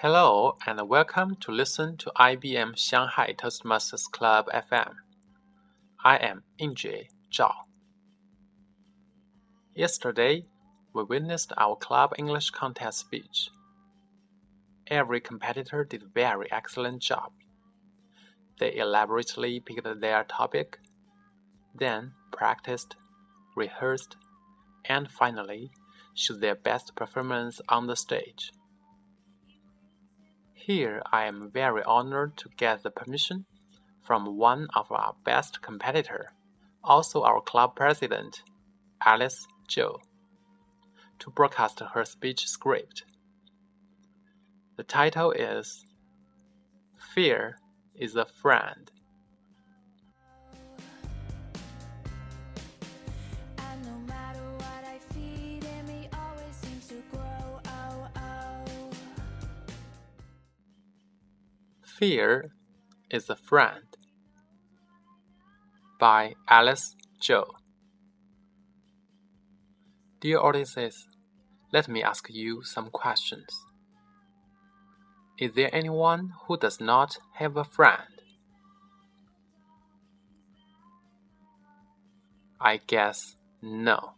Hello and welcome to listen to IBM Shanghai Toastmasters Club FM. I am Yingjie Zhao. Yesterday, we witnessed our club English contest speech. Every competitor did a very excellent job. They elaborately picked their topic, then practiced, rehearsed, and finally showed their best performance on the stage. Here I am very honored to get the permission from one of our best competitor, also our club president, Alice Zhou, to broadcast her speech script. The title is Fear is a Friend. Fear is a Friend by Alice Zhou. Dear audiences, let me ask you some questions. Is there anyone who does not have a friend? I guess no.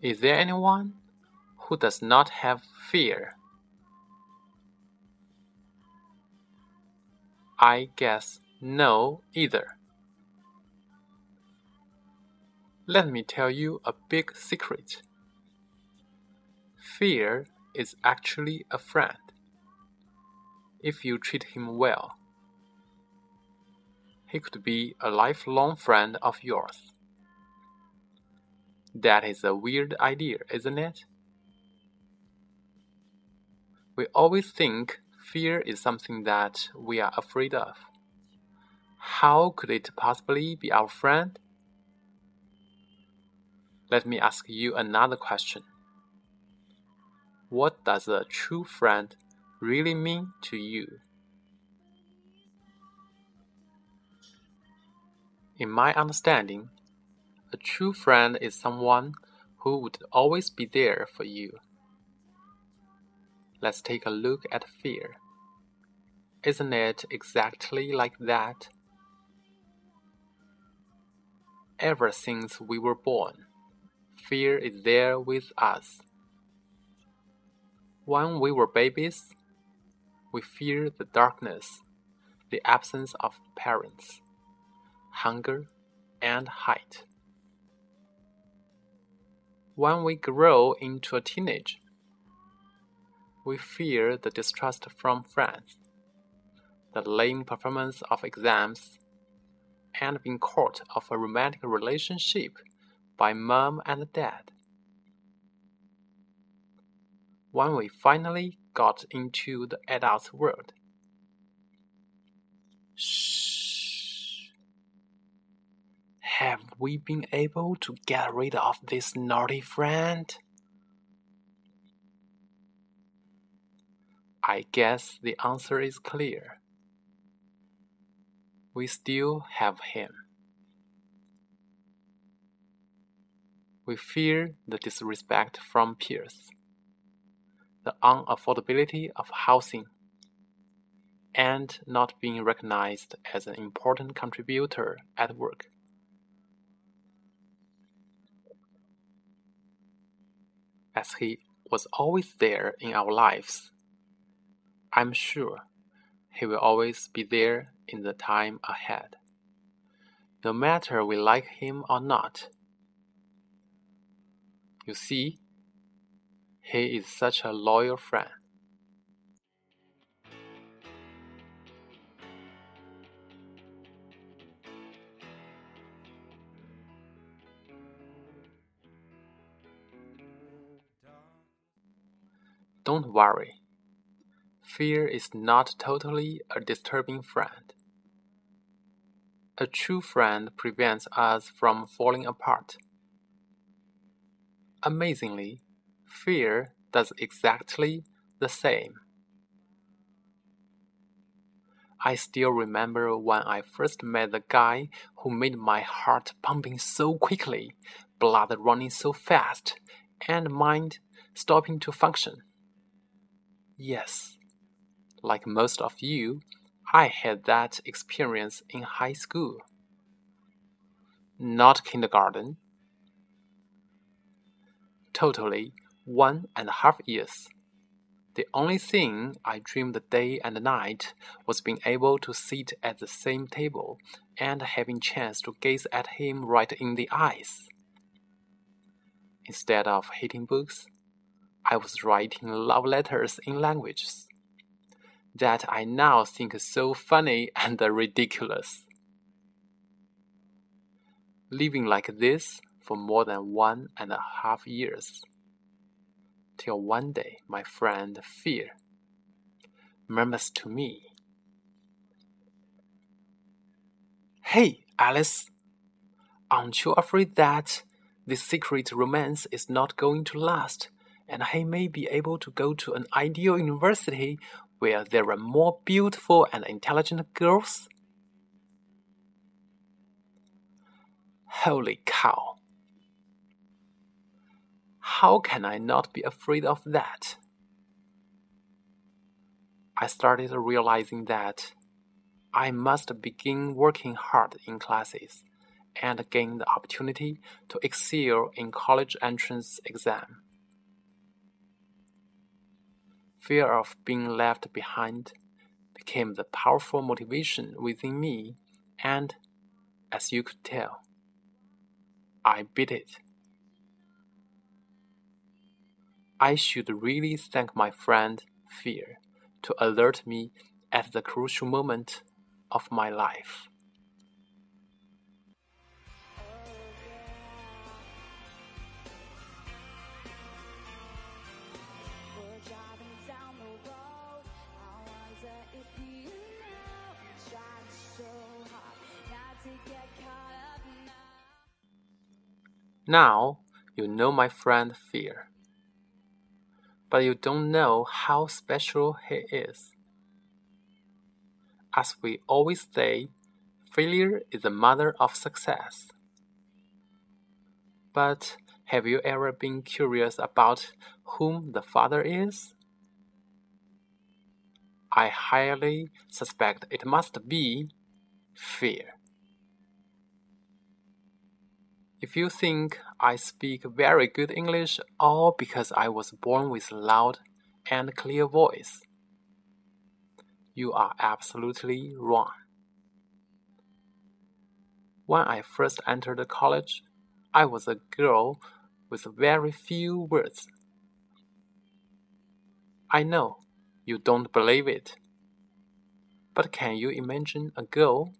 Is there anyone who does not have fear? I guess no either. Let me tell you a big secret. Fear is actually a friend if you treat him well. He could be a lifelong friend of yours. That is a weird idea, isn't it? We always think fear is something that we are afraid of. How could it possibly be our friend? Let me ask you another question. What does a true friend really mean to you? In my understanding, a true friend is someone who would always be there for you. Let's take a look at fear. Isn't it exactly like that? Ever since we were born, fear is there with us. When we were babies, we fear the darkness, the absence of parents, hunger, and height. When we grow into a teenage, we fear the distrust from friends, the lame performance of exams, and being caught of a romantic relationship by mom and dad. When we finally got into the adult world, shh, have we been able to get rid of this naughty friend? I guess the answer is clear. We still have him. We fear the disrespect from peers, the unaffordability of housing, and not being recognized as an important contributor at work. As he was always there in our lives I'm sure He will always be there in the time ahead, no matter we like Him or not. You see, He is such a loyal friend. Don't worry. Fear is not totally a disturbing friend. A true friend prevents us from falling apart. Amazingly, fear does exactly the same. I still remember when I first met the guy who made my heart pumping so quickly, blood running so fast, and mind stopping to function. Yes, like most of you, I had that experience in high school. Not kindergarten. Totally one and a half years. The only thing I dreamed day and night was being able to sit at the same table and having chance to gaze at him right in the eyes. Instead of hating books, I was writing love letters in languages that I now think so funny and ridiculous. Living like this for more than one and a half years till one day my friend Fear murmurs to me, Hey, Alice, aren't you afraid that this secret romance is not going to last and he may be able to go to an ideal university where there are more beautiful and intelligent girls? Holy cow! How can I not be afraid of that? I started realizing that I must begin working hard in classes and gain the opportunity to excel in college entrance exam. Fear of being left behind became the powerful motivation within me, and as you could tell, I beat it. I should really thank my friend Fear to alert me at the crucial moment of my life. Now you know my friend Fear but you don't know how special he is. As we always say, failure is the mother of success. But have you ever been curious about whom the father is? I highly suspect it must be fear. If you think I speak very good English all because I was born with a loud and clear voice, you are absolutely wrong. When I first entered college, I was a girl with very few words. I know you don't believe it, but can you imagine a girl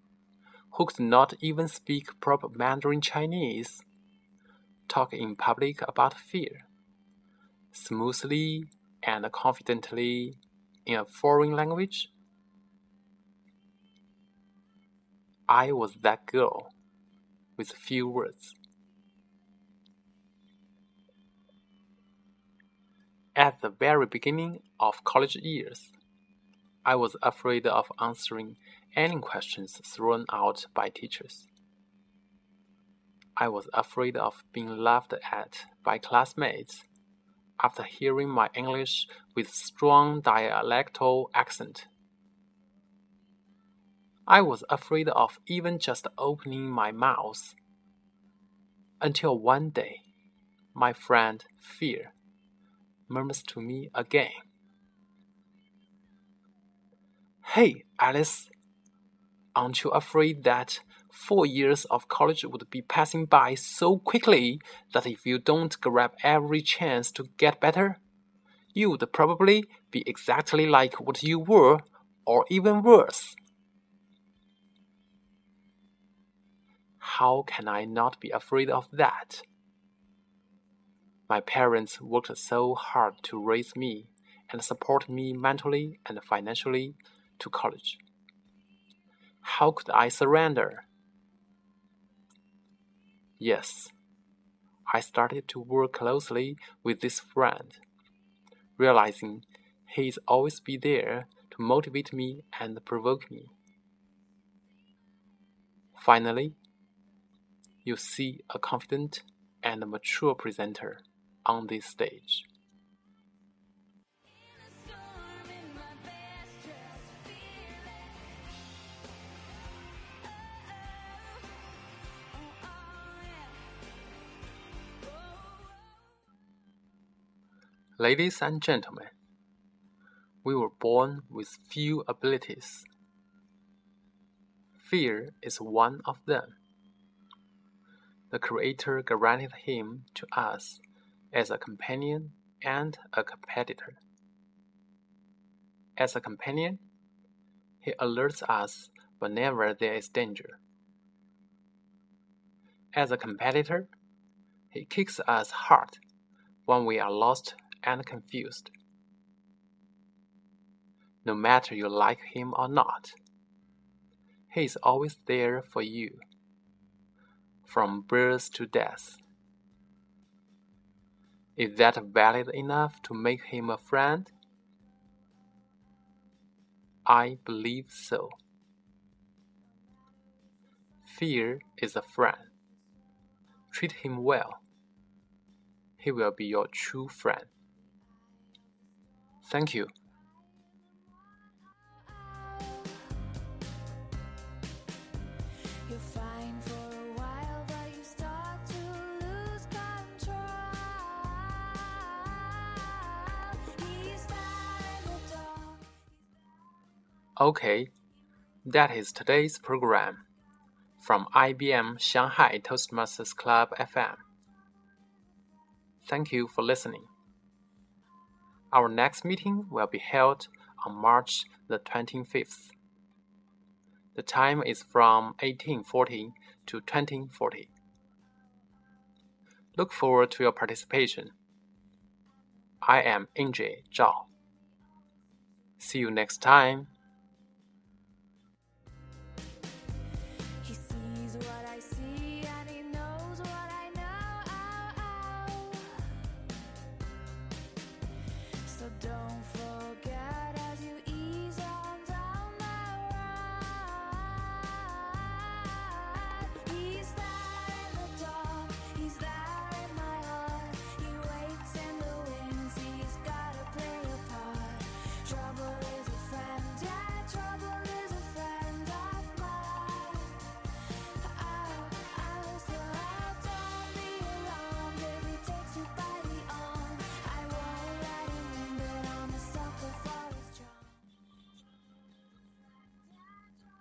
who could not even speak proper Mandarin Chinese, talk in public about fear, smoothly and confidently in a foreign language? I was that girl with few words. At the very beginning of college years, I was afraid of answering any questions thrown out by teachers. I was afraid of being laughed at by classmates after hearing my English with strong dialectal accent. I was afraid of even just opening my mouth. Until one day, my friend Fear murmurs to me again. Hey, Alice, aren't you afraid that four years of college would be passing by so quickly that if you don't grab every chance to get better, you would probably be exactly like what you were, or even worse? How can I not be afraid of that? My parents worked so hard to raise me and support me mentally and financially to college. How could I surrender? Yes, I started to work closely with this friend, realizing he's always be there to motivate me and provoke me. Finally, you see a confident and mature presenter on this stage. Ladies and gentlemen, we were born with few abilities. Fear is one of them. The Creator granted him to us as a companion and a competitor. As a companion, he alerts us whenever there is danger. As a competitor, he kicks us hard when we are lost and confused. No matter you like him or not, he is always there for you, from birth to death. Is that valid enough to make him a friend? I believe so. Fear is a friend. Treat him well. He will be your true friend. Thank you. Okay, that is today's program from IBM Shanghai Toastmasters Club FM. Thank you for listening. Our next meeting will be held on March the 25th. The time is from 1840 to 2040. Look forward to your participation. I am Yingjie Zhao. See you next time.